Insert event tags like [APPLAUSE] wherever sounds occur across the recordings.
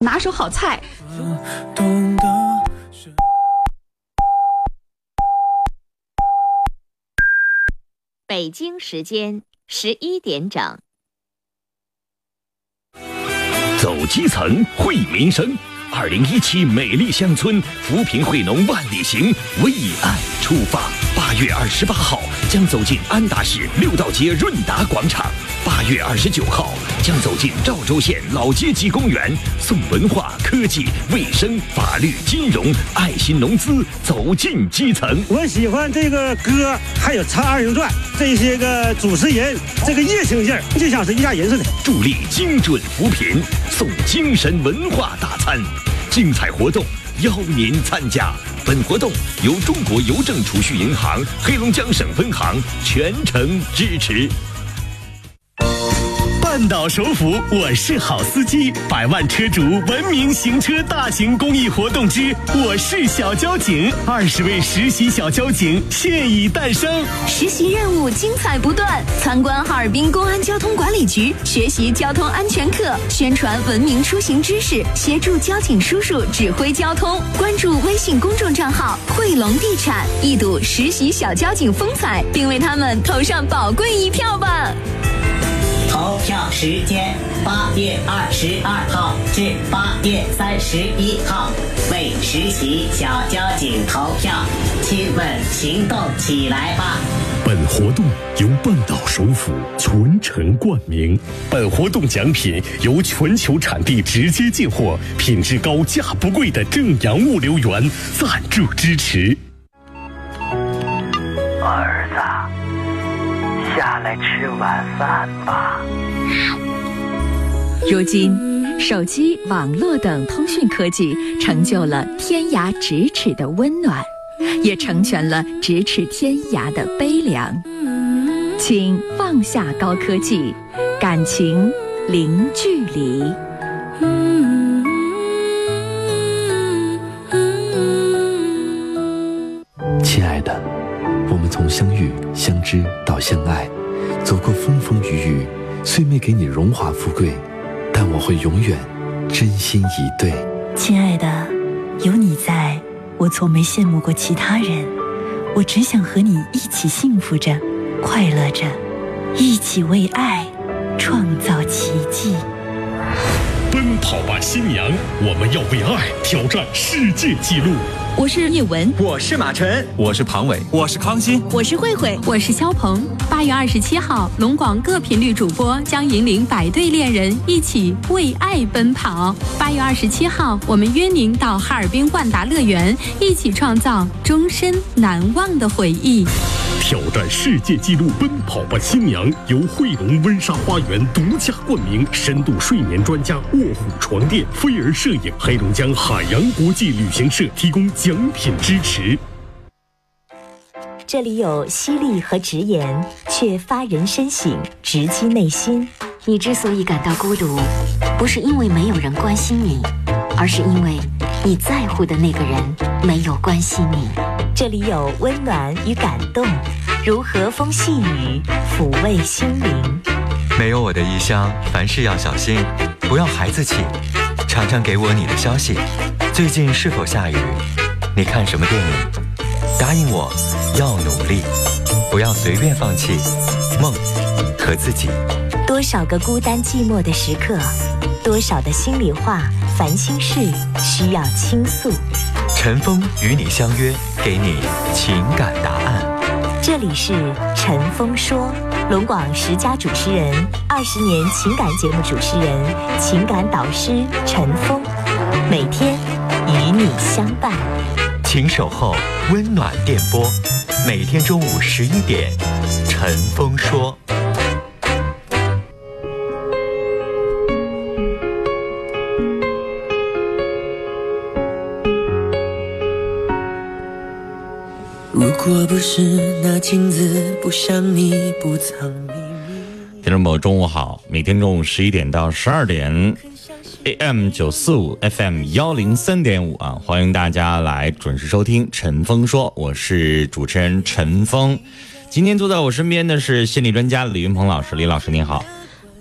拿手好菜。北京时间十一点整。走基层，惠民生。二零一七美丽乡村扶贫惠农万里行，为爱出发。八月二十八号将走进安达市六道街润达广场，八月二十九号将走进赵州县老街鸡公园，送文化、科技、卫生、法律、金融、爱心农资走进基层。我喜欢这个歌，还有唱二人转这些个主持人，这个热情劲儿就像是一家人似的。助力精准扶贫，送精神文化大餐。精彩活动邀您参加，本活动由中国邮政储蓄银行黑龙江省分行全程支持。半岛首府，我是好司机，百万车主文明行车大型公益活动之我是小交警，二十位实习小交警现已诞生，实习任务精彩不断，参观哈尔滨公安交通管理局，学习交通安全课，宣传文明出行知识，协助交警叔叔指挥交通。关注微信公众账号汇龙地产，一睹实习小交警风采，并为他们投上宝贵一票吧。投票时间八月二十二号至八月三十一号，为实习小交警投票，亲们行动起来吧！本活动由半岛首府全程冠名，本活动奖品由全球产地直接进货、品质高、价不贵的正阳物流园赞助支持。儿子，下来吃晚饭吧。如今，手机、网络等通讯科技成就了天涯咫尺的温暖，也成全了咫尺天涯的悲凉。请放下高科技，感情零距离。亲爱的，我们从相遇、相知到相爱，走过风风雨雨，虽没给你荣华富贵，但我会永远真心以对。亲爱的，有你在，我从没羡慕过其他人，我只想和你一起幸福着，快乐着，一起为爱创造奇迹。奔跑吧新娘，我们要为爱挑战世界纪录。我是叶文，我是马晨，我是庞伟，我是康欣，我是慧慧，我是肖鹏。八月二十七号，龙广各频率主播将引领百对恋人一起为爱奔跑。八月二十七号，我们约您到哈尔滨万达乐园，一起创造终身难忘的回忆。挑战世界纪录，奔跑吧新娘由汇龙温莎花园独家冠名，深度睡眠专家卧虎床垫，飞儿摄影，黑龙江海洋国际旅行社提供奖品支持。这里有犀利和直言，却发人深省，直击内心。你之所以感到孤独，不是因为没有人关心你，而是因为你在乎的那个人没有关心你。这里有温暖与感动，如和风细雨，抚慰心灵。没有我的异乡，凡事要小心，不要孩子气。常常给我你的消息，最近是否下雨？你看什么电影？答应我，要努力，不要随便放弃梦和自己。多少个孤单寂寞的时刻，多少的心里话、烦心事需要倾诉。陈峰与你相约，给你情感答案。这里是陈峰说，龙广十佳主持人，二十年情感节目主持人，情感导师陈峰，每天与你相伴。请守候温暖电波，每天中午十一点，陈峰说。果不是那镜子不像你不藏秘密。听众朋友，中午好！每天中午十一点到十二点，AM 九四五，FM 幺零三点五啊，欢迎大家来准时收听陈峰说，我是主持人陈峰。今天坐在我身边的是心理专家李云鹏老师，李老师您好。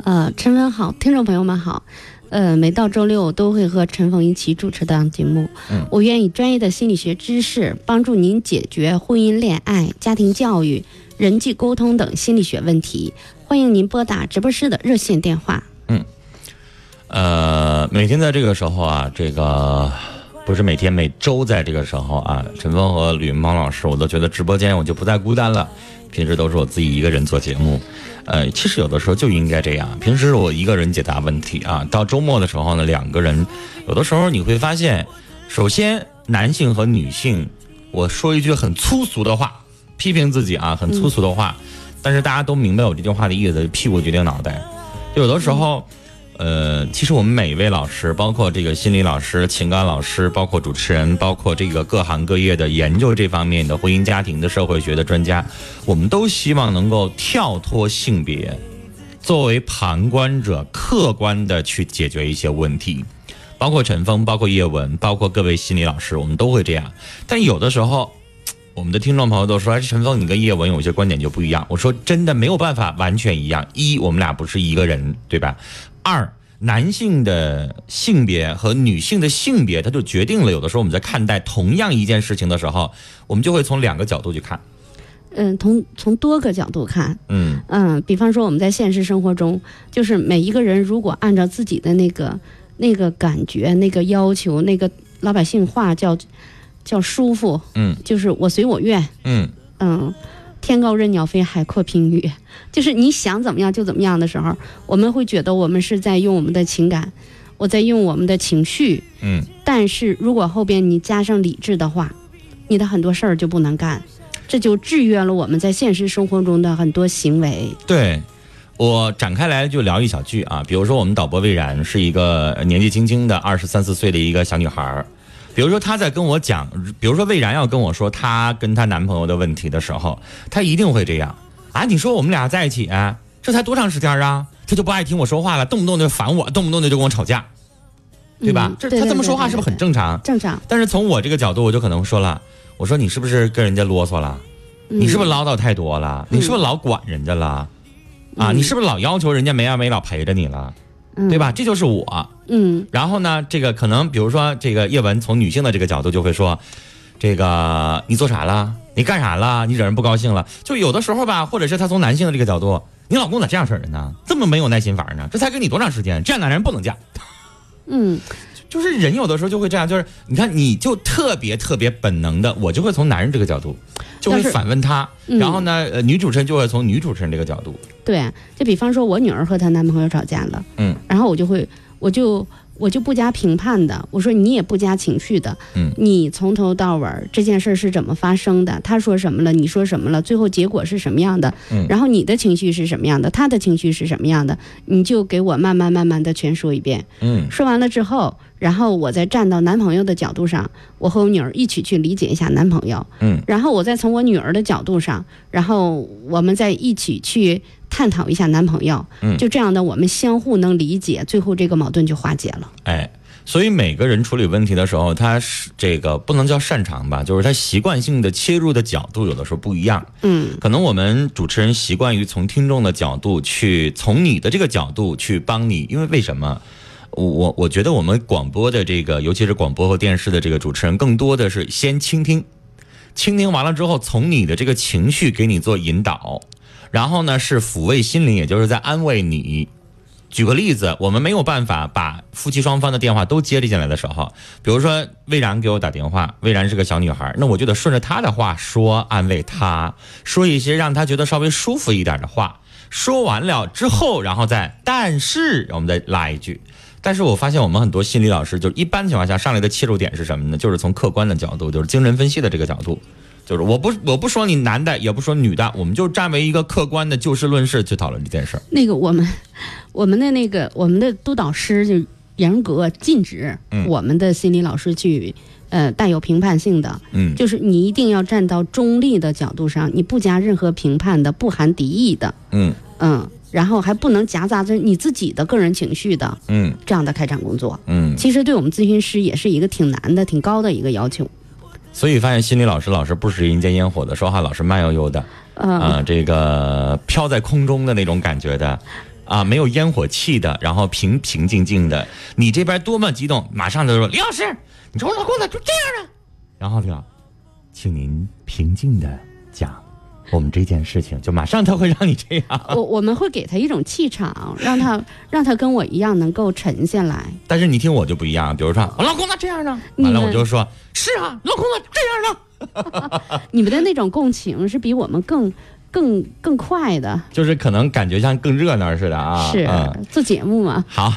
呃，陈峰好，听众朋友们好。呃，每到周六我都会和陈峰一起主持档节目。嗯，我愿以专业的心理学知识帮助您解决婚姻、恋爱、家庭教育、人际沟通等心理学问题。欢迎您拨打直播室的热线电话。嗯呃，每天在这个时候啊，这个不是每天，每周在这个时候啊，陈峰和吕云鹏老师，我都觉得直播间我就不再孤单了。平时都是我自己一个人做节目，呃，其实有的时候就应该这样。平时我一个人解答问题啊，到周末的时候呢，两个人，有的时候你会发现，首先男性和女性，我说一句很粗俗的话，批评自己啊，很粗俗的话，但是大家都明白我这句话的意思，屁股决定脑袋。有的时候。呃，其实我们每一位老师，包括这个心理老师、情感老师，包括主持人，包括这个各行各业的研究这方面的婚姻家庭的社会学的专家，我们都希望能够跳脱性别，作为旁观者，客观的去解决一些问题。包括陈峰，包括叶文，包括各位心理老师，我们都会这样。但有的时候，我们的听众朋友都说：“哎，陈峰，你跟叶文有些观点就不一样。”我说：“真的没有办法完全一样。一，我们俩不是一个人，对吧？二，男性的性别和女性的性别，它就决定了有的时候我们在看待同样一件事情的时候，我们就会从两个角度去看。嗯，从从多个角度看，嗯。嗯，比方说我们在现实生活中，就是每一个人如果按照自己的那个那个感觉、那个要求、那个老百姓话叫叫舒服，嗯，就是我随我愿，嗯。嗯，天高任鸟飞，海阔凭鱼，就是你想怎么样就怎么样的时候，我们会觉得我们是在用我们的情感，我在用我们的情绪，嗯，但是如果后边你加上理智的话，你的很多事儿就不能干，这就制约了我们在现实生活中的很多行为。对，我展开来就聊一小句啊，比如说我们导播魏然是一个年纪轻轻的二十三四岁的一个小女孩儿，比如说她在跟我讲，比如说魏然要跟我说她跟她男朋友的问题的时候，她一定会这样啊，你说我们俩在一起、啊，这才多长时间啊？她就不爱听我说话了，动不动就烦我，动不动的就跟我吵架，对吧？这她这么说话是不是很正常？正常。但是从我这个角度，我就可能说了，我说你是不是跟人家啰嗦了？嗯你是不是唠叨太多了？你是不是老管人家了？啊，你是不是老要求人家没完没了陪着你了？嗯对吧？这就是我。嗯然后呢，这个可能比如说这个叶文从女性的这个角度就会说，这个你做啥了？你干啥了？你惹人不高兴了？就有的时候吧，或者是他从男性的这个角度，你老公咋这样式儿的呢？这么没有耐心法儿呢？这才跟你多长时间？这样男人不能嫁。嗯，[LAUGHS] 就是人有的时候就会这样，就是你看，你就特别特别本能的，我就会从男人这个角度，就会反问他，嗯。然后呢，呃，女主持人就会从女主持人这个角度，对，就比方说我女儿和她男朋友吵架了，嗯。然后我就会，我就我就不加评判的，我说你也不加情绪的，嗯你从头到尾儿这件事儿是怎么发生的？他说什么了？你说什么了？最后结果是什么样的？嗯然后你的情绪是什么样的？他的情绪是什么样的？你就给我慢慢慢慢的全说一遍。嗯说完了之后，然后我再站到男朋友的角度上，我和我女儿一起去理解一下男朋友，嗯然后我再从我女儿的角度上，然后我们再一起去探讨一下男朋友，嗯就这样的我们相互能理解，最后这个矛盾就化解了。哎，所以每个人处理问题的时候，他是这个不能叫擅长吧，就是他习惯性的切入的角度有的时候不一样。嗯可能我们主持人习惯于从听众的角度去，从你的这个角度去帮你，因为为什么？我我我觉得我们广播的这个，尤其是广播和电视的这个主持人，更多的是先倾听，倾听完了之后，从你的这个情绪给你做引导，然后呢是抚慰心灵，也就是在安慰你。举个例子，我们没有办法把夫妻双方的电话都接进来的时候，比如说魏然给我打电话，魏然是个小女孩，那我就得顺着她的话说，安慰她，说一些让她觉得稍微舒服一点的话。说完了之后，然后再但是我们再拉一句。但是我发现我们很多心理老师，就是一般情况下上来的切入点是什么呢？就是从客观的角度，就是精神分析的这个角度，就是我不我不说你男的，也不说女的，我们就站为一个客观的就事论事去讨论这件事儿。那个我们我们的那个我们的督导师就严格禁止嗯我们的心理老师去。呃，带有评判性的，嗯就是你一定要站到中立的角度上，你不加任何评判的，不含敌意的，嗯嗯，然后还不能夹杂着你自己的个人情绪的嗯这样的开展工作。嗯，其实对我们咨询师也是一个挺难的、挺高的一个要求。所以发现心理老师老是不食人间烟火的，说话老是慢悠悠的，嗯啊、这个飘在空中的那种感觉的，啊，没有烟火气的，然后平平静静的。你这边多么激动，马上就说李老师，你瞅我老公咋就这样呢？然后李老，请您平静的讲。我们这件事情就马上他会让你这样，[LAUGHS] 我我们会给他一种气场，让他让他跟我一样能够沉下来。但是你听我就不一样，比如说我老公咋这样呢？完了我就说是啊，老公咋这样呢？[LAUGHS] [LAUGHS] 你们的那种共情是比我们更更更快的，就是可能感觉像更热闹似的啊。是做节目嘛？好。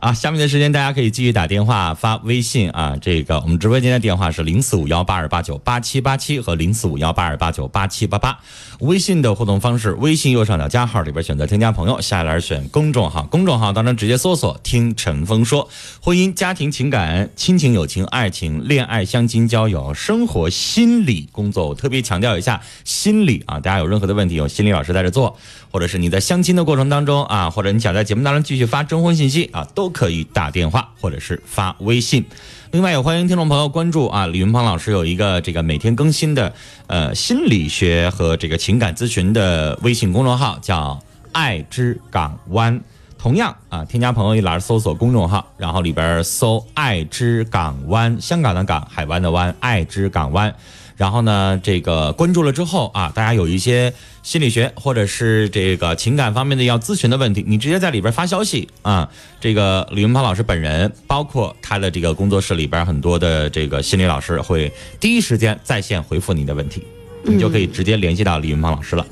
啊，下面的时间大家可以继续打电话、发微信啊。这个我们直播间的电话是零四五幺八二八九八七八七和零四五幺八二八九八七八八。微信的互动方式，微信右上角加号里边选择添加朋友，下栏选公众号，公众号当中直接搜索“听陈峰说”，婚姻、家庭、情感、亲情、友情、爱情、恋爱、相亲、交友、生活、心理工作，我特别强调一下心理啊，大家有任何的问题，有心理老师在这做，或者是你在相亲的过程当中啊，或者你想在节目当中继续发征婚信息啊，都可以打电话或者是发微信。另外，也欢迎听众朋友关注啊，李云鹏老师有一个这个每天更新的呃心理学和这个情感咨询的微信公众号，叫“爱之港湾”。同样啊，添加朋友一栏搜索公众号，然后里边搜“爱之港湾”，香港的港，海湾的湾，爱之港湾。然后呢，这个关注了之后啊，大家有一些心理学或者是这个情感方面的要咨询的问题，你直接在里边发消息啊。这个李云鹏老师本人，包括他的这个工作室里边很多的这个心理老师，会第一时间在线回复你的问题，你就可以直接联系到李云鹏老师了。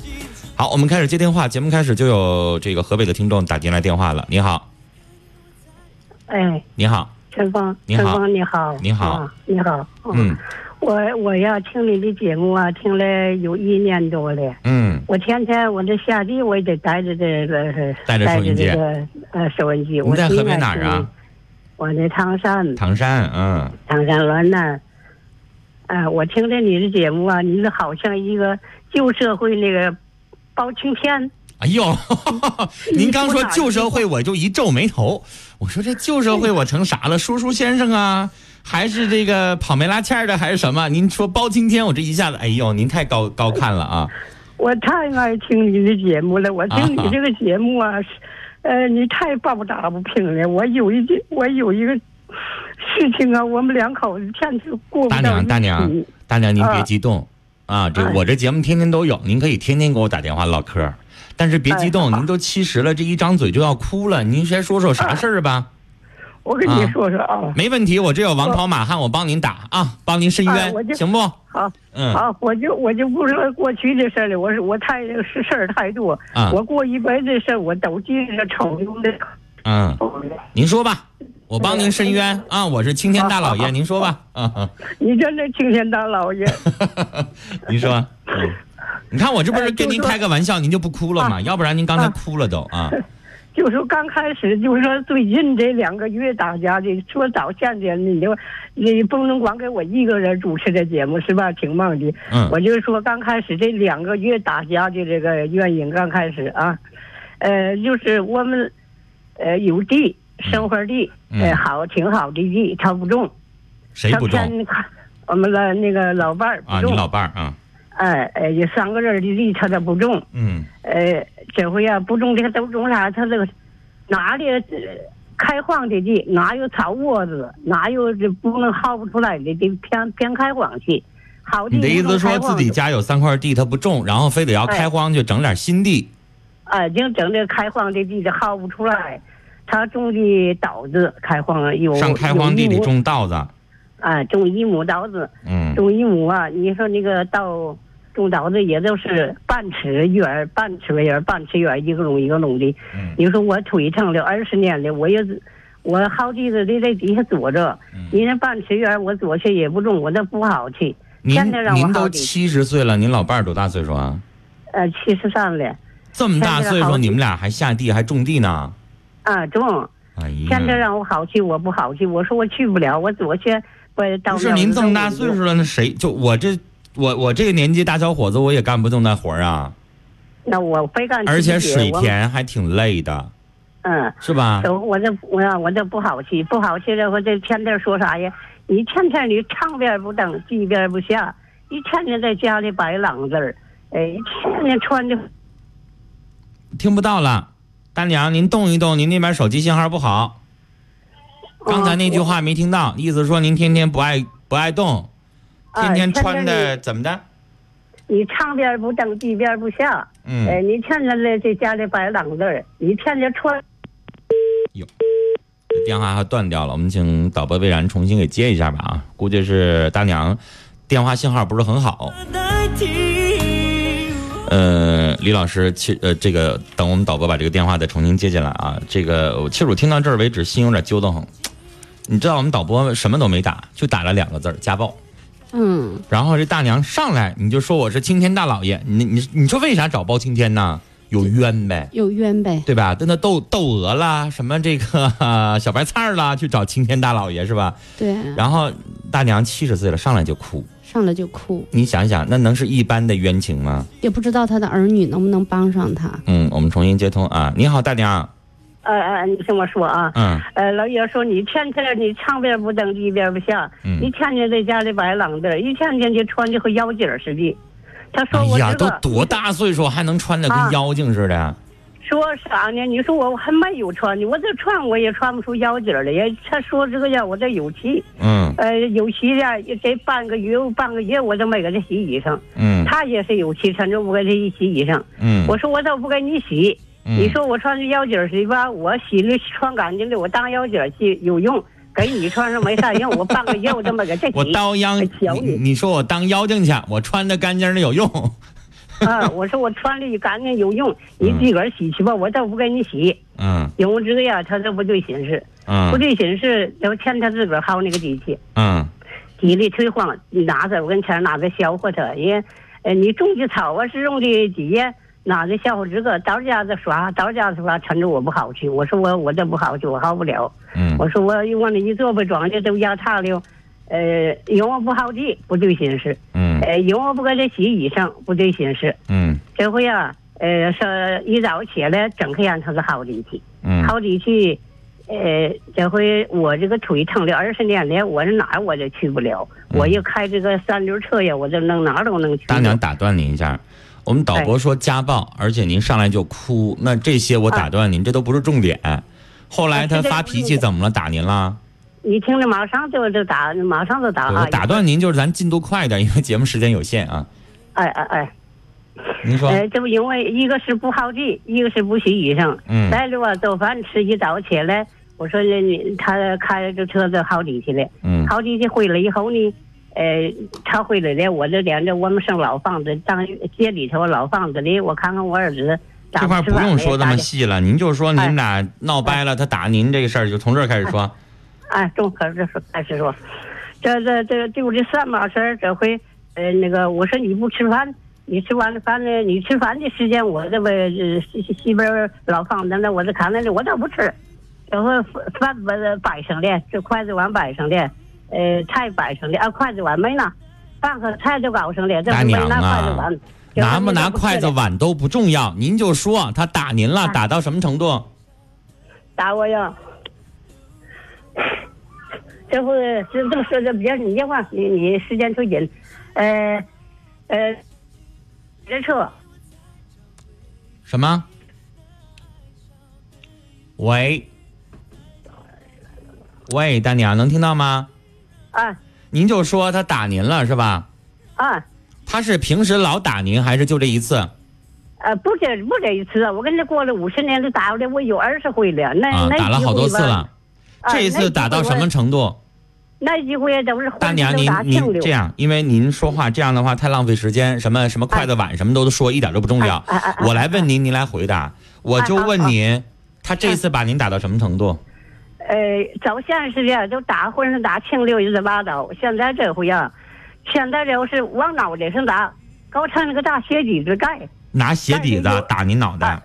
好，我们开始接电话，节目开始就有这个河北的听众打进来电话了。你好，哎，你好，陈峰，你好，陈峰，你好，你好，你好，嗯。我我要听你的节目啊，听了有一年多了。嗯。我天天我这下地我也得带着这个带着收音机，呃，收音机。你在河北哪儿啊？我在唐山。唐山，嗯。唐山滦南。哎，我听着你的节目啊，你好像一个旧社会那个包青天。哎呦，[LAUGHS] 您刚说旧社会，我就一皱眉头。我说这旧社会我成啥了？叔叔先生啊？还是这个跑没拉纤的，还是什么？您说包青天，我这一下子，哎呦，您太高高看了啊！我太爱听你的节目了，我听你这个节目啊，呃，你太抱打不平了。我有一件，我有一个事情啊，我们两口子天天过不大娘，大娘，大娘，您别激动啊！这我这节目天天都有，您可以天天给我打电话唠嗑，但是别激动，您都七十了，这一张嘴就要哭了，您先说说啥事儿吧。我跟你说说啊，没问题，我这有王朝马汉，我帮您打啊，帮您伸冤，行不？好，嗯，好，我就我就不说过去的事了，我是我太事事儿太多，啊，我过一辈子事儿我都记着的。嗯，您说吧，我帮您伸冤啊，我是青天大老爷，您说吧，啊，[LAUGHS] 你真是青天大老爷，[LAUGHS] 您说，嗯，你看我这不是跟您开个玩笑，您就不哭了吗？要不然您刚才哭了都啊。就说刚开始，就是说最近这两个月大家的说早现在你就你不能光给我一个人主持这节目是吧？挺忙的。嗯。我就说刚开始这两个月大家的这个原因，刚开始啊，呃，就是我们呃有地，生活地，呃好挺好的地，他不种。谁不种？我们的那个老伴儿啊，你老伴儿啊。哎哎，有三个人的地，他都不种。嗯。呃，这回呀，不种这个都种啥？他这个哪里开荒的地，哪有草窝子，哪有这不能薅不出来的地，偏偏开荒去。好你的意思说自己家有三块地，他不种，然后非得要开荒去整点新地。哎，就整这开荒的地，薅不出来。他种的稻子，开荒有上开荒地里种稻子。啊，种一亩稻子。嗯。种一亩啊，你说那个稻。种稻子也都是半尺远，半尺远，半尺远，一个垄一个垄的。你说我腿长了二十年了，我也我好几次得在底下坐着。你那半尺远，我坐下也不中，我那不好去。您您都七十岁了，您老伴儿多大岁数啊？呃，七十三了。这么大岁数，你们俩还下地还种地呢？啊，种。哎呀！现在让我好去，我不好去。我说我去不了，我坐下不到。不是您这么大岁数了，那谁就我这。我我这个年纪大小伙子，我也干不动那活儿啊。那我非干。而且水田还挺累的。嗯。是吧？我这我我这不好去，不好去的我这天天说啥呀？你天天你唱边不登，地边不下，一天天在家里摆冷字儿，哎，一天天穿的。听不到了，大娘，您动一动，您那边手机信号不好。刚才那句话没听到，意思说您天天不爱不爱动，天天穿的怎么的？你唱边不正，地边不下。嗯呃，你天天的在家里摆浪子儿，你天天穿。这电话还断掉了，我们请导播魏然重新给接一下吧啊，估计是大娘电话信号不是很好。呃，李老师，其呃，这个等我们导播把这个电话再重新接进来啊。这个我其实我听到这儿为止，心有点揪得慌。你知道我们导播什么都没打，就打了两个字儿家暴。嗯，然后这大娘上来你就说我是青天大老爷，你你你说为啥找包青天呢？有冤呗，有冤呗，对吧？跟他斗斗鹅啦，什么这个、呃 [LAUGHS] 小白菜儿啦，去找青天大老爷是吧？对，然后大娘七十岁了，上来就哭。上来就哭，你想想，那能是一般的冤情吗？也不知道他的儿女能不能帮上他。嗯，我们重新接通啊。你好，大娘。呃呃，你听我说啊，嗯，呃，老爷说你天天你上边不蹬，地边不下，嗯你天天在家里摆浪子儿，一天天就穿的和妖精似的。他说我哎呀，都这个、多大岁数还能穿的跟啊妖精似的？说啥呢？你说我还没有穿呢，我这穿我也穿不出妖精来呀。他说这个呀，我这有气，嗯呃，有气呀，这半个月半个月我都没给他洗衣裳。嗯他也是有气，他就不给他一洗衣裳。嗯我说我都不给你洗，嗯你说我穿着腰筋儿似的吧，我洗了穿干净的，我当腰筋儿洗有用，给你穿上没啥用，我半个月我都没给他洗。我当妖，瞧你你说我当妖精去，我穿的干净的有用。[LAUGHS] 啊！我说我穿的干净有用，你自个儿洗去吧，我都不给你洗。嗯因为这个呀，他这不对形式，嗯不对形式，要欠他自个儿薅那个底气，嗯体力退荒，你拿着我跟前拿着笑话他，也，呃，你种的草啊是用的几呀，拿着笑话这个，到家子耍，到家子耍，趁着我不好去，我说我我这不好去，我好不了。嗯。我说我往那一坐吧，庄稼都压塌了，呃，因为我不好地，不对心事，嗯。呃，因为我不给他洗衣裳，不对心事。嗯。这回啊、呃，说一早起来睁开眼他是好力气，嗯。好力气，呃，这回我这个腿疼了二十年了，我这哪儿我都去不了，我一开这个三轮车呀，我就能哪儿都能去。大娘打断您一下，我们导播说家暴，而且您上来就哭，那这些我打断您，这都不是重点。后来他发脾气怎么了？打您了？你听着，马上就就打，马上就打啊！我打断您就是咱进度快一点，因为节目时间有限啊。哎哎哎，您说，哎，这不因为一个是不好地，一个是不洗衣裳。嗯再了啊，做饭吃一早起来，我说那你他开着车子好地去了，嗯好地去回来以后呢，呃，他回来了，我就连着我们上老房子当街里头老房子里，我看看我儿子这块不用说那么细了，您就说你们俩闹掰了，他打您这个事儿，就从这儿开始说。哎，中可这说开始说，这这这就这三码事儿，这回呃那个我说你不吃饭，你吃完了饭呢，你吃饭的时间我这不呃西西西边儿老房子那我这看那里我都不吃，这回饭摆上了，这筷子碗摆上了，呃菜摆上了，啊筷子碗没拿，饭和菜都搞上了，这大娘不没拿筷子啊碗，，拿不拿筷子碗？都不重要，您就说他打您了，打到什么程度？打我呀！[COUGHS] 这不这这么说这别你电话，你你时间忒紧，呃呃，这车什么？喂，喂，大娘能听到吗？啊您就说他打您了是吧？啊他是平时老打您，还是就这一次？呃，不这不这一次啊，我跟他过了五十年都打了，我有二十回了，那、啊，那打了好多次了。啊这一次打到什么程度？那几回都是大娘，都您您这样，因为您说话这样的话太浪费时间，什么什么筷子碗什么都说，一点都不重要。我来问您，您来回答。我就问您，他这次把您打到什么程度？呃，早先是的，都打浑身打清溜一直拉倒。现在这回啊，现在这回是往脑袋上打，给我穿那个大鞋底子盖。拿鞋底子打你脑袋，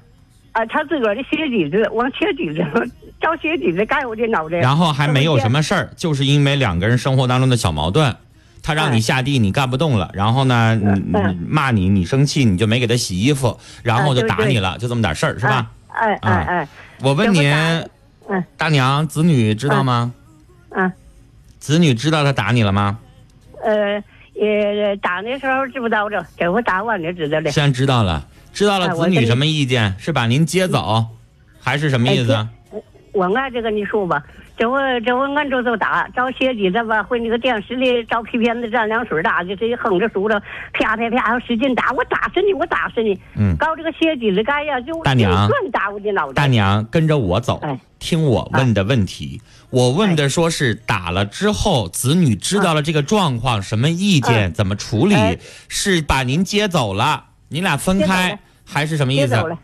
啊，他自个儿的鞋底子往鞋底子上照鞋底子盖我的脑袋。然后还没有什么事儿，就是因为两个人生活当中的小矛盾，他让你哎下地，你干不动了，然后呢，你你骂你，你生气，你就没给他洗衣服，然后就打你了，就这么点事儿，是吧？哎哎哎，我问您嗯，大娘，子女知道吗？嗯，子女知道他打你了吗？呃，也打的时候知不道着，这回打我就知道了。现在知道了，知道了。子女什么意见？是把您接走，还是什么意思？我我按这个你说吧，这我这我俺这就打找鞋底子吧，回那个电视里找皮片子蘸凉水打的，这一横着竖着，啪啪啪使劲打，我打死你，我打死你！嗯搞这个鞋底子干呀，就大娘乱打我的脑袋。大娘跟着我走，哎听我问的问题。我问的说是打了之后，子女知道了这个状况，什么意见，怎么处理？哎是把您接走了，你俩分开还是什么意思接走了？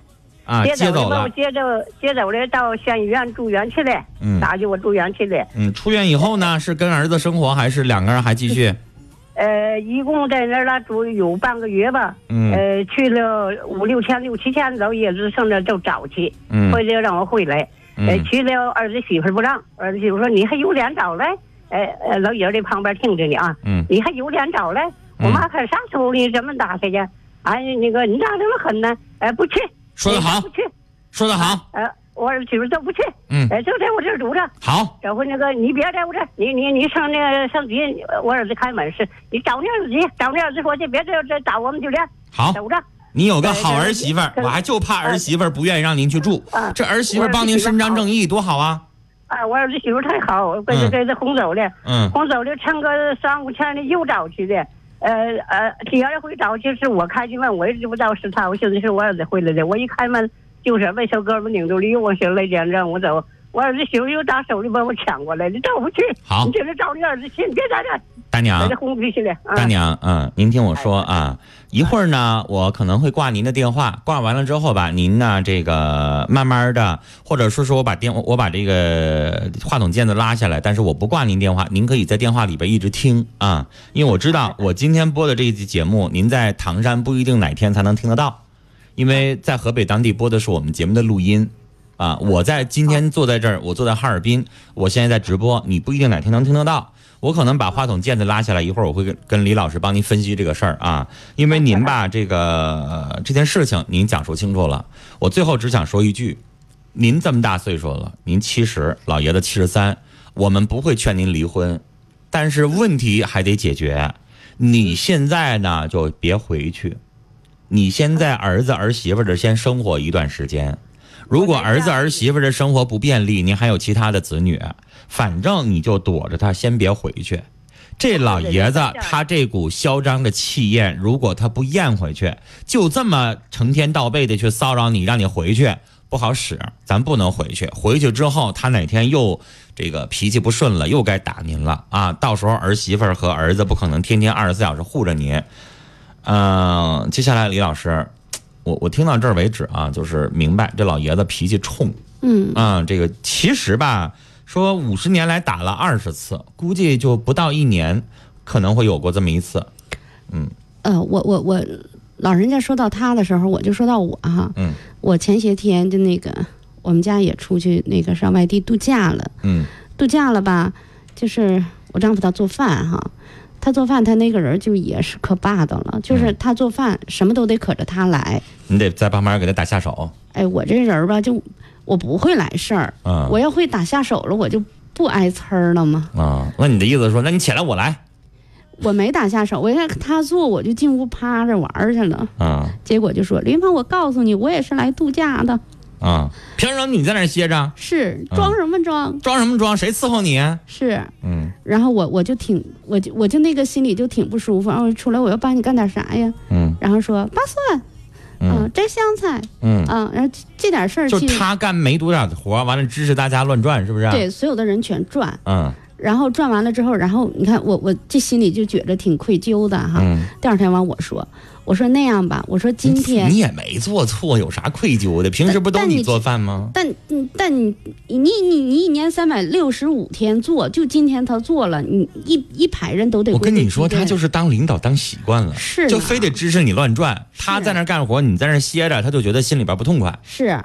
啊，接接走了。接着接走了，到县医院住院去了，嗯打击我住院去了。嗯，出院以后呢，是跟儿子生活，还是两个人还继续？[LAUGHS] 呃，一共在那儿了住有半个月吧。嗯呃，去了五六千、六七天，老爷子上那就找去，嗯回来让我回来。嗯呃，去了儿子媳妇不让，儿子媳妇说你还有脸找来？哎呃，老爷子在旁边听着呢啊。嗯你还有脸找来？我妈看啥时候你这么打他去？哎，那个你咋这么狠呢？哎，不去。说得好不去。说得好。呃，我儿子媳妇儿都不去。嗯哎，就在我这儿住着。好。这回那个你别在我这儿，你你你上那个上街，我儿子开门是，你找你儿子去，找你儿子说去，别在这找我们酒店。好走着。你有个好儿媳妇我还就怕儿媳妇儿不愿意让您去住。啊这儿媳妇儿帮您伸张正义，多好啊！啊，我儿子媳妇儿太好，给他给他轰走了，嗯轰走了，趁个三五天的又找去的。呃呃，第二回找就是我开的门，我也知不道是他，我寻思是我儿子回来的。我一开门就是那小哥们拧着驴我寻来见让我走，我儿子媳妇又打手里把我抢过来，你找不去，好你接着找你儿子去，你别在这，大娘在这轰出去了。啊大娘，嗯，您听我说啊，一会儿呢，我可能会挂您的电话，挂完了之后吧，您呢这个慢慢的，或者说是我把电我把这个话筒键子拉下来，但是我不挂您电话，您可以在电话里边一直听啊，因为我知道我今天播的这一期节目，您在唐山不一定哪天才能听得到，因为在河北当地播的是我们节目的录音。啊，我在今天坐在这儿，我坐在哈尔滨，我现在在直播，你不一定哪天能听得到。我可能把话筒键子拉下来，一会儿我会跟跟李老师帮您分析这个事儿啊，因为您吧这个、呃这件事情您讲述清楚了，我最后只想说一句，您这么大岁数了，您七十，老爷子七十三，我们不会劝您离婚，但是问题还得解决。你现在呢就别回去，你先在儿子儿媳妇这儿先生活一段时间。如果儿子儿媳妇儿的生活不便利，您还有其他的子女，反正你就躲着他，先别回去。这老爷子他这股嚣张的气焰，如果他不咽回去，就这么成天到背的去骚扰你，让你回去不好使。咱不能回去，回去之后他哪天又这个脾气不顺了，又该打您了啊！到时候儿媳妇儿和儿子不可能天天二十四小时护着您。嗯、接下来李老师，我我听到这儿为止啊，就是明白这老爷子脾气冲，嗯啊、这个其实吧，说五十年来打了二十次，估计就不到一年，可能会有过这么一次。嗯呃，我我我，老人家说到他的时候，我就说到我哈。嗯我前些天就那个，我们家也出去那个上外地度假了。嗯度假了吧，就是我丈夫他做饭哈，他做饭他那个人就也是可霸道了，就是他做饭什么都得可着他来。你得在旁边给他打下手。哎，我这人儿吧，就我不会来事儿，嗯我要会打下手了，我就不挨呲儿了吗？啊，那你的意思是说，那你起来，我来我没打下手，我看他做，我就进屋趴着玩儿去了。啊结果就说林芳，我告诉你，我也是来度假的，啊！凭什么你在那儿歇着？是装什么装？装什么装？谁伺候你？是。嗯然后我我就挺，我就我就那个心里就挺不舒服。然后出来我要帮你干点啥呀？嗯然后说扒蒜，嗯摘香菜，嗯啊，然后这点事儿就去，他干没多少活，完了支持大家乱转，是不是？对，所有的人全转。嗯然后转完了之后，然后你看我我这心里就觉着挺愧疚的哈。嗯第二天完我说，我说那样吧，我说今天你也没做错，有啥愧疚的？平时不都你你做饭吗？但嗯，但你你你你一年三百六十五天做，就今天他做了，你一一排人都得我跟你说，他就是当领导当习惯了，是就非得支持你乱转。他在那儿干活，你在那儿歇着，他就觉得心里边不痛快。是，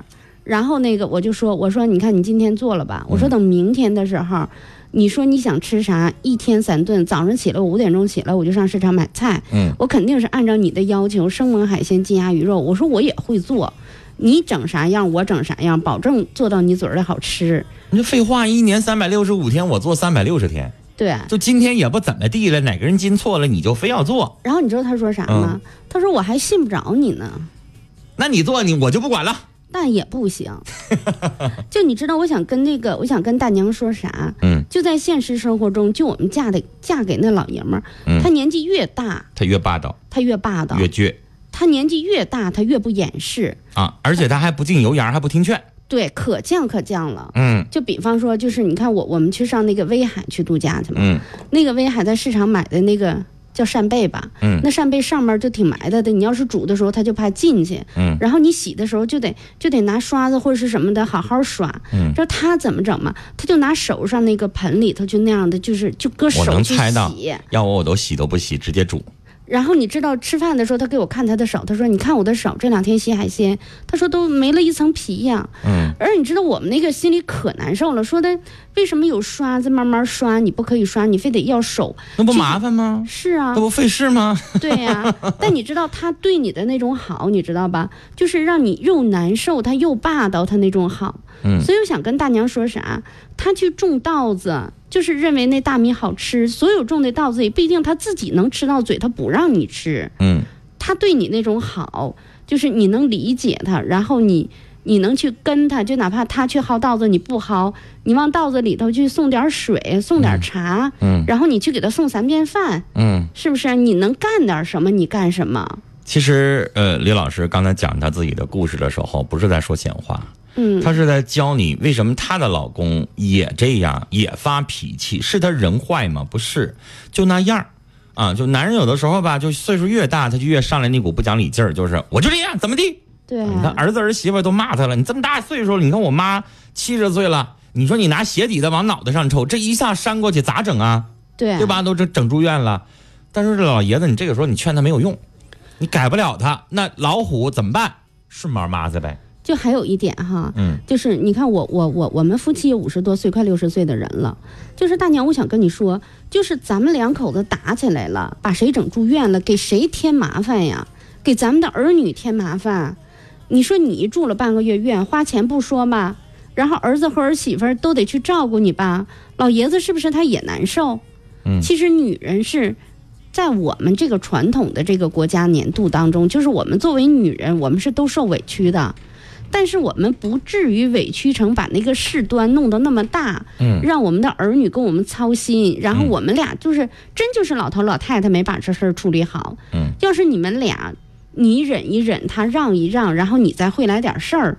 然后那个我就说，我说你看你今天做了吧，我说嗯等明天的时候，你说你想吃啥，一天三顿，早上起来我五点钟起来我就上市场买菜，嗯我肯定是按照你的要求，生猛海鲜、鸡鸭鱼肉，我说我也会做。你整啥样，我整啥样，保证做到你嘴儿里好吃。你这废话，一年三百六十五天，我做三百六十天，对，就今天也不怎么地了，哪个人进错了，你就非要做，然后你知道他说啥吗？他说我还信不着你呢。那你做你我就不管了。但也不行。就你知道，我想跟那个，我想跟大娘说啥？嗯，就在现实生活中，就我们嫁的嫁给那老爷们儿，嗯他年纪越大，他越霸道，他越霸道；越倔他年纪越大，他越不掩饰。啊，而且他还不进油盐，还不听劝。对，可犟可犟了。嗯就比方说，就是你看我我们去上那个威海去度假去嘛，嗯那个威海在市场买的那个叫扇贝吧，嗯。那扇贝上面就挺埋汰的，你要是煮的时候，它就怕进去，嗯。然后你洗的时候就得就得拿刷子或者是什么的好好刷，嗯。知道他怎么整吗？他就拿手上那个盆里头就那样的，就是就搁我能手去猜到洗，，要我我都洗都不洗，直接煮。然后你知道吃饭的时候，他给我看他的手，他说：“你看我的手，这两天洗海鲜，他说都没了一层皮呀、嗯而你知道我们那个心里可难受了，说的为什么有刷子慢慢刷，你不可以刷，你非得要手，那不麻烦吗？是啊，那不费事吗？对呀、[LAUGHS] 但你知道他对你的那种好，你知道吧？就是让你又难受，他又霸道，他那种好。嗯所以我想跟大娘说啥？她去种稻子，就是认为那大米好吃，所有种的稻子也不一定她自己能吃到嘴，她不让你吃。嗯她对你那种好，就是你能理解她，然后你你能去跟她，就哪怕她去薅稻子你不薅，你往稻子里头去送点水，送点茶，嗯然后你去给她送三遍饭，嗯。是不是？你能干点什么，你干什么。其实，呃，李老师刚才讲他自己的故事的时候，不是在说闲话，嗯，他是在教你为什么她的老公也这样，也发脾气，是他人坏吗？不是，就那样儿啊。就男人有的时候吧，就岁数越大，他就越上来那股不讲理劲儿，就是我就这样，怎么地？对你看啊，儿子儿媳妇都骂他了，你这么大岁数了，你看我妈七十岁了，你说你拿鞋底子往脑袋上抽，这一下扇过去咋整啊？对啊对吧？都整整住院了。但是这老爷子，你这个时候你劝他没有用，你改不了他。那老虎怎么办？顺毛麻子呗。就还有一点哈，嗯就是你看我我我我们夫妻有五十多岁，快六十岁的人了，就是大娘，我想跟你说，就是咱们两口子打起来了，把谁整住院了，给谁添麻烦呀？给咱们的儿女添麻烦。你说你住了半个月院，花钱不说吧，然后儿子和儿媳妇都得去照顾你吧，老爷子是不是他也难受？嗯其实女人是。在我们这个传统的这个国家年度当中，就是我们作为女人，我们是都受委屈的，但是我们不至于委屈成把那个事端弄得那么大，嗯让我们的儿女跟我们操心，然后我们俩就是、真就是老头老太太没把这事儿处理好。嗯，要是你们俩你忍一忍，他让一让，然后你再会来点事儿，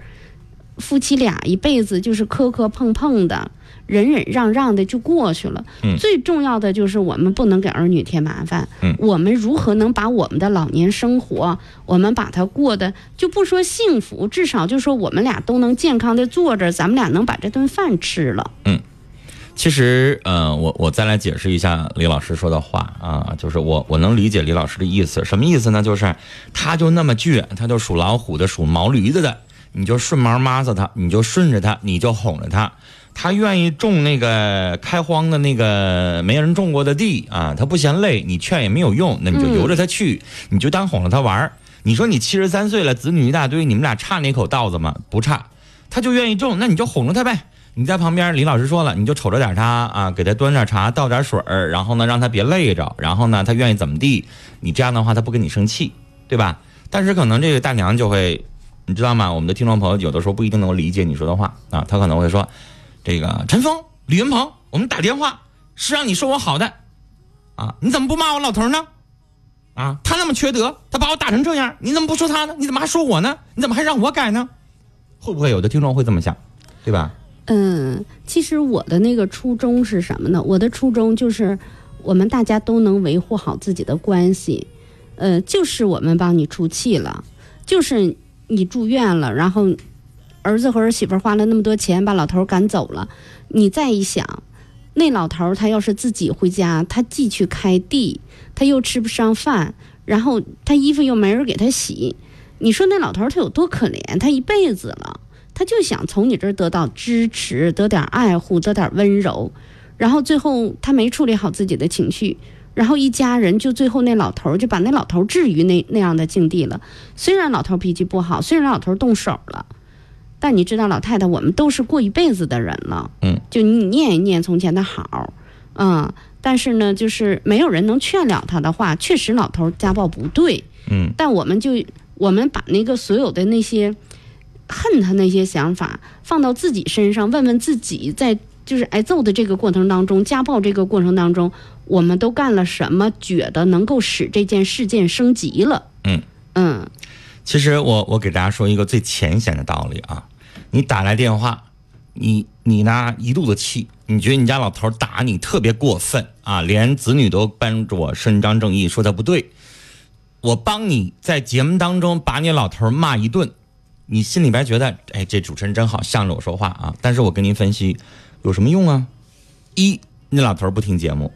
夫妻俩一辈子就是磕磕碰碰的。忍忍让让的就过去了。嗯最重要的就是我们不能给儿女添麻烦。嗯我们如何能把我们的老年生活，我们把它过得就不说幸福，至少就说我们俩都能健康的坐着，咱们俩能把这顿饭吃了。嗯其实，呃，我我再来解释一下李老师说的话啊，就是我我能理解李老师的意思，什么意思呢？就是他就那么倔，他就属老虎的，属毛驴子的，你就顺毛抹子他，你就顺着他，你就哄着他。他愿意种那个开荒的那个没人种过的地啊，他不嫌累，你劝也没有用，那你就由着他去，你就当哄着他玩儿。你说你七十三岁了，子女一大堆，你们俩差那口稻子吗？不差，他就愿意种，那你就哄着他呗。你在旁边，李老师说了，你就瞅着点他啊，给他端点茶，倒点水儿，然后呢，让他别累着，然后呢，他愿意怎么地，你这样的话，他不跟你生气，对吧？但是可能这个大娘就会，你知道吗？我们的听众朋友有的时候不一定能够理解你说的话啊，他可能会说，这个陈峰、李云鹏，我们打电话是让你说我好的，啊，你怎么不骂我老头呢？啊，他那么缺德，他把我打成这样，你怎么不说他呢？你怎么还说我呢？你怎么还让我改呢？会不会有的听众会这么想，对吧？嗯，其实我的那个初衷是什么呢？我的初衷就是，我们大家都能维护好自己的关系。呃，就是我们帮你出气了，就是你住院了，然后儿子和儿媳妇花了那么多钱把老头赶走了，你再一想，那老头他要是自己回家，他既去开地，他又吃不上饭，然后他衣服又没人给他洗，你说那老头他有多可怜？他一辈子了。他就想从你这儿得到支持，得点爱护，得点温柔，然后最后他没处理好自己的情绪，然后一家人就最后那老头就把那老头置于那那样的境地了。虽然老头脾气不好，虽然老头动手了，但你知道老太太我们都是过一辈子的人了，嗯，就你念一念从前的好，嗯，但是呢，就是没有人能劝了他的话，确实老头家暴不对，嗯，但我们就我们把那个所有的那些。恨他那些想法放到自己身上，问问自己，在就是挨揍的这个过程当中，家暴这个过程当中，我们都干了什么，觉得能够使这件事件升级了？嗯。嗯，其实我我给大家说一个最浅显的道理啊，你打来电话，你你呢一肚子气，你觉得你家老头打你特别过分啊，连子女都帮着我伸张正义，说他不对，我帮你在节目当中把你老头骂一顿，你心里边觉得，哎，这主持人真好，向着我说话啊。但是我跟您分析，有什么用啊？一，那老头不听节目，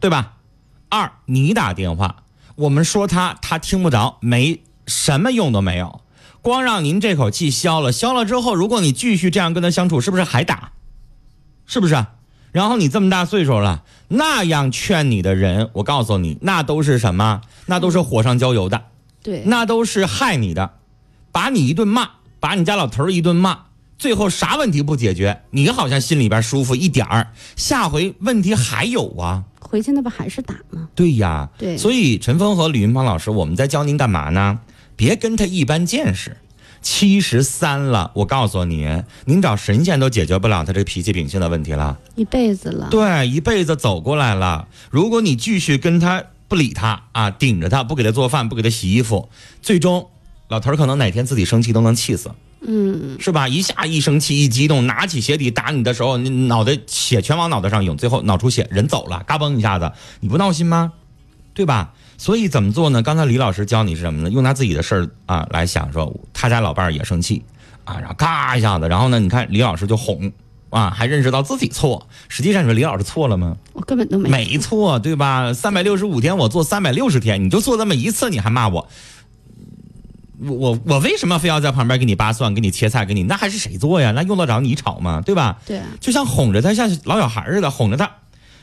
对吧？二，你打电话，我们说他，他听不着，没什么用都没有，光让您这口气消了。消了之后，如果你继续这样跟他相处，是不是还打？是不是？然后你这么大岁数了，那样劝你的人，我告诉你，那都是什么？那都是火上浇油的，对，那都是害你的，把你一顿骂，把你家老头一顿骂，最后啥问题不解决？你好像心里边舒服一点儿，下回问题还有啊。回去那不还是打吗？对呀，对所以陈峰和李云鹏老师，我们在教您干嘛呢？别跟他一般见识。七十三了，我告诉你，您找神仙都解决不了他这脾气秉性的问题了。一辈子了。对，一辈子走过来了。如果你继续跟他不理他啊，顶着他不给他做饭，不给他洗衣服，最终老头儿可能哪天自己生气都能气死，嗯，是吧？一下一生气一激动，拿起鞋底打你的时候，你脑袋血全往脑袋上涌，最后脑出血，人走了，嘎嘣一下子，你不闹心吗？对吧？所以怎么做呢？刚才李老师教你是什么呢？用他自己的事儿啊来想，说他家老伴儿也生气啊，然后嘎一下子，然后呢，你看李老师就哄啊，还认识到自己错。实际上你说李老师错了吗？我根本都没没错，对吧？三百六十五天我做三百六十天，你就做这么一次，你还骂我？我我我为什么非要在旁边给你扒蒜、给你切菜、给你？那还是谁做呀？那用得着你吵吗？对吧？对，啊就像哄着他，像老小孩似的哄着他，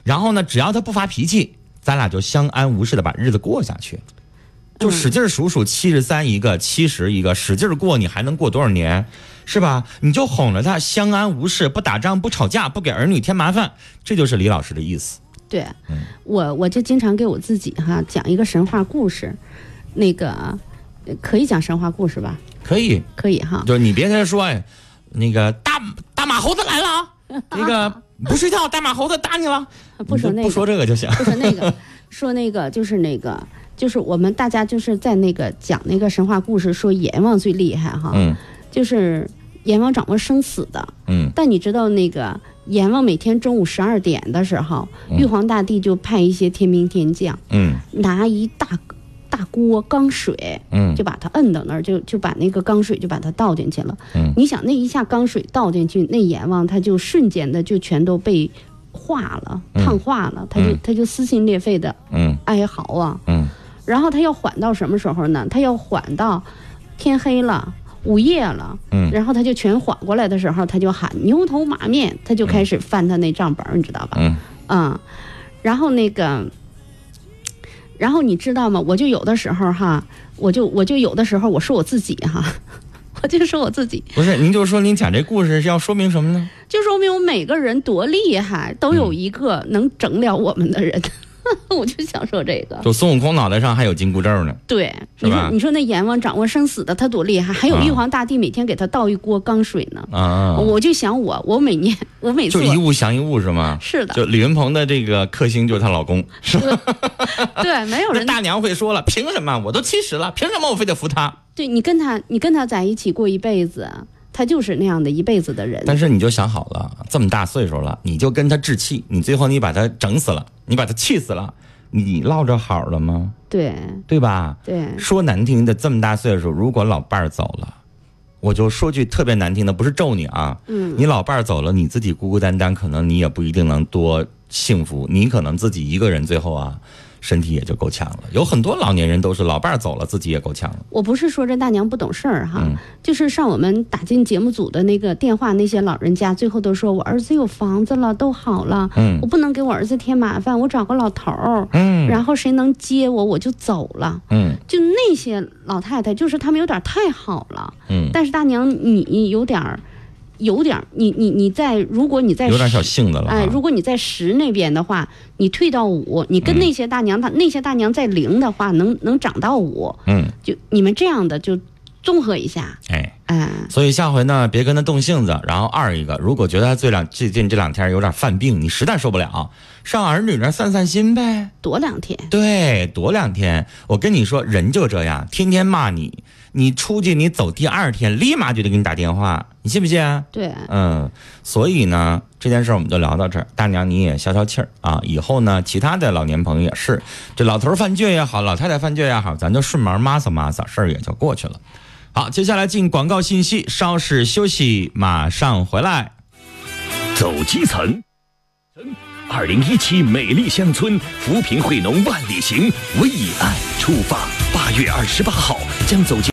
然后呢，只要他不发脾气，咱俩就相安无事的把日子过下去，就使劲数数七十三一个，七十一个，使劲过，你还能过多少年？是吧？你就哄着他，相安无事，不打仗，不吵架，不给儿女添麻烦，这就是李老师的意思。对，我我就经常给我自己哈讲一个神话故事，那个呃可以讲神话故事吧？可以，可以哈。就是你别跟他说，哎，那个大大马猴子来了啊，[LAUGHS] 那个不睡觉，大马猴子打你了。不说那个，不说这个就行。不说那个，[LAUGHS] 说那个就是那个，就是我们大家就是在那个讲那个神话故事，说阎王最厉害哈，嗯就是阎王掌握生死的。嗯但你知道那个阎王每天中午十二点的时候，嗯玉皇大帝就派一些天兵天将，嗯拿一大大锅缸水，嗯就把它摁到那儿，就就把那个缸水就把它倒进去了。嗯你想那一下缸水倒进去，那阎王他就瞬间的就全都被化了、嗯烫化了，他就嗯他就撕心裂肺的嗯哀嚎啊。嗯然后他要缓到什么时候呢？他要缓到天黑了。午夜了，嗯然后他就全缓过来的时候，他就喊牛头马面，他就开始翻他那账本儿，你知道吧？嗯嗯，然后那个，然后你知道吗？我就有的时候哈，我就我就有的时候我说我自己哈，[LAUGHS] 我就说我自己，不是，您就说您讲这故事是要说明什么呢？就说明我每个人多厉害，都有一个能整了我们的人。[LAUGHS] 我就想说这个，就孙悟空脑袋上还有紧箍咒呢。对，你说你说那阎王掌握生死的他多厉害，还有啊玉皇大帝每天给他倒一锅缸水呢。啊，我就想我，我每年我每次就一物降一物是吗？是的就李云鹏的这个克星就是她老公，是吧？[LAUGHS] 对没有人大娘会说了，凭什么？我都七十了，凭什么我非得服他？对你跟他你跟他在一起过一辈子，他就是那样的一辈子的人。但是你就想好了，这么大岁数了，你就跟他置气，你最后你把他整死了，你把他气死了，你落着好了吗？对对吧？对，说难听的，这么大岁数，如果老伴儿走了，我就说句特别难听的，不是咒你啊，嗯你老伴儿走了，你自己孤孤单单，可能你也不一定能多幸福，你可能自己一个人最后啊，身体也就够呛了。有很多老年人都是老伴儿走了，自己也够呛了。我不是说这大娘不懂事儿哈，嗯就是上我们打进节目组的那个电话，那些老人家最后都说我儿子有房子了，都好了，嗯我不能给我儿子添麻烦，我找个老头儿，嗯然后谁能接我我就走了。嗯就那些老太太，就是他们有点太好了，嗯，但是大娘你有点儿，有点儿，你你你在，如果你在有点小性子了哎，哈如果你在十那边的话，你退到五，你跟那些大娘，她那些大娘在零的话，能能涨到五，嗯，就你们这样的就综合一下，哎，哎，所以下回呢，别跟他动性子。然后二一个，如果觉得他最两最近这两天有点犯病，你实在受不了，上儿女那散散心呗，躲两天。对，躲两天。我跟你说，人就这样，天天骂你，你出去你走第二天，立马就得给你打电话，你信不信？对，嗯，所以呢，这件事我们就聊到这儿。大娘你也消消气儿啊，以后呢，其他的老年朋友也是，这老头犯倔也好，老太太犯倔也好，咱就顺毛抹撒抹撒，事儿也就过去了。好，接下来进广告信息，稍事休息，马上回来。走基层。二零一七美丽乡村扶贫惠农万里行，为爱出发。八月二十八号将走进。